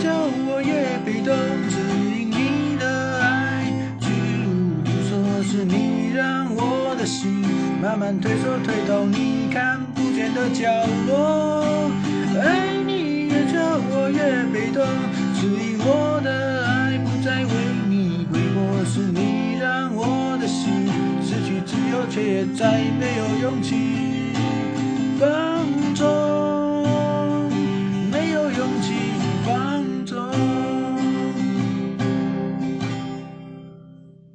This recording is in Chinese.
叫我越被动只因你的爱居无定所是你让我的心慢慢退缩退到你看不见的角落。爱你越久我越被动只因我的爱不再为你挥霍是你让我的心失去自由却再没有勇气。